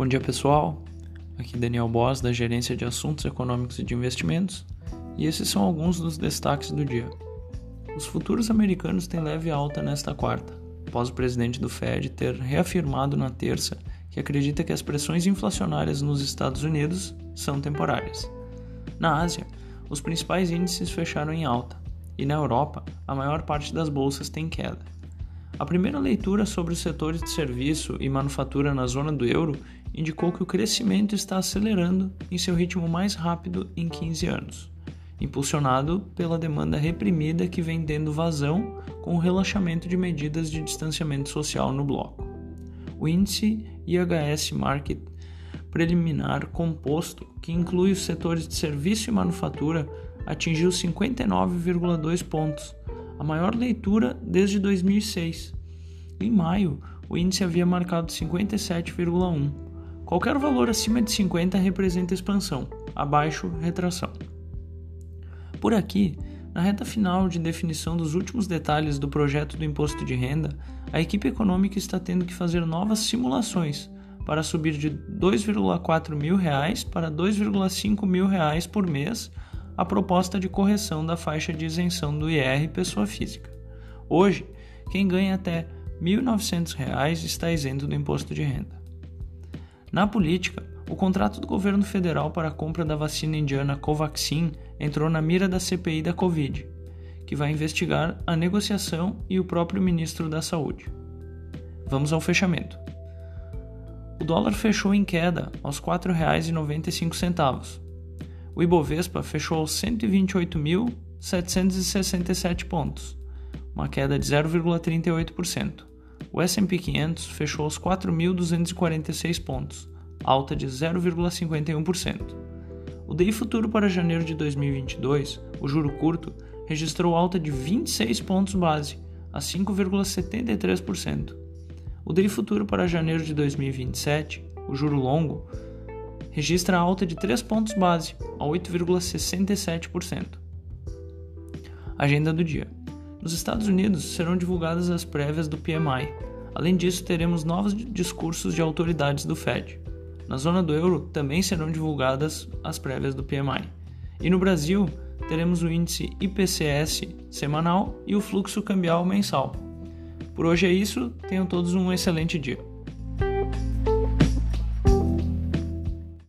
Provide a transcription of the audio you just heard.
Bom dia pessoal, aqui Daniel Boss da Gerência de Assuntos Econômicos e de Investimentos e esses são alguns dos destaques do dia. Os futuros americanos têm leve alta nesta quarta, após o presidente do Fed ter reafirmado na terça que acredita que as pressões inflacionárias nos Estados Unidos são temporárias. Na Ásia, os principais índices fecharam em alta e na Europa, a maior parte das bolsas tem queda. A primeira leitura sobre os setores de serviço e manufatura na zona do euro indicou que o crescimento está acelerando em seu ritmo mais rápido em 15 anos, impulsionado pela demanda reprimida que vem tendo vazão com o relaxamento de medidas de distanciamento social no bloco. O índice IHS Market preliminar composto, que inclui os setores de serviço e manufatura, atingiu 59,2 pontos, a maior leitura desde 2006. Em maio, o índice havia marcado 57,1. Qualquer valor acima de 50 representa expansão, abaixo, retração. Por aqui, na reta final de definição dos últimos detalhes do projeto do imposto de renda, a equipe econômica está tendo que fazer novas simulações para subir de 2,4 mil reais para 2,5 mil reais por mês a proposta de correção da faixa de isenção do IR pessoa física. Hoje, quem ganha até R$ 1.900 está isento do imposto de renda. Na política, o contrato do governo federal para a compra da vacina indiana Covaxin entrou na mira da CPI da Covid, que vai investigar a negociação e o próprio ministro da Saúde. Vamos ao fechamento. O dólar fechou em queda aos R$ 4,95 o Ibovespa fechou aos 128.767 pontos, uma queda de 0,38%. O S&P 500 fechou aos 4.246 pontos, alta de 0,51%. O DI futuro para janeiro de 2022, o juro curto, registrou alta de 26 pontos base, a 5,73%. O DI futuro para janeiro de 2027, o juro longo, registra alta de 3 pontos base, a 8,67%. Agenda do dia. Nos Estados Unidos serão divulgadas as prévias do PMI. Além disso, teremos novos discursos de autoridades do Fed. Na zona do euro também serão divulgadas as prévias do PMI. E no Brasil, teremos o índice IPCS semanal e o fluxo cambial mensal. Por hoje é isso, tenham todos um excelente dia.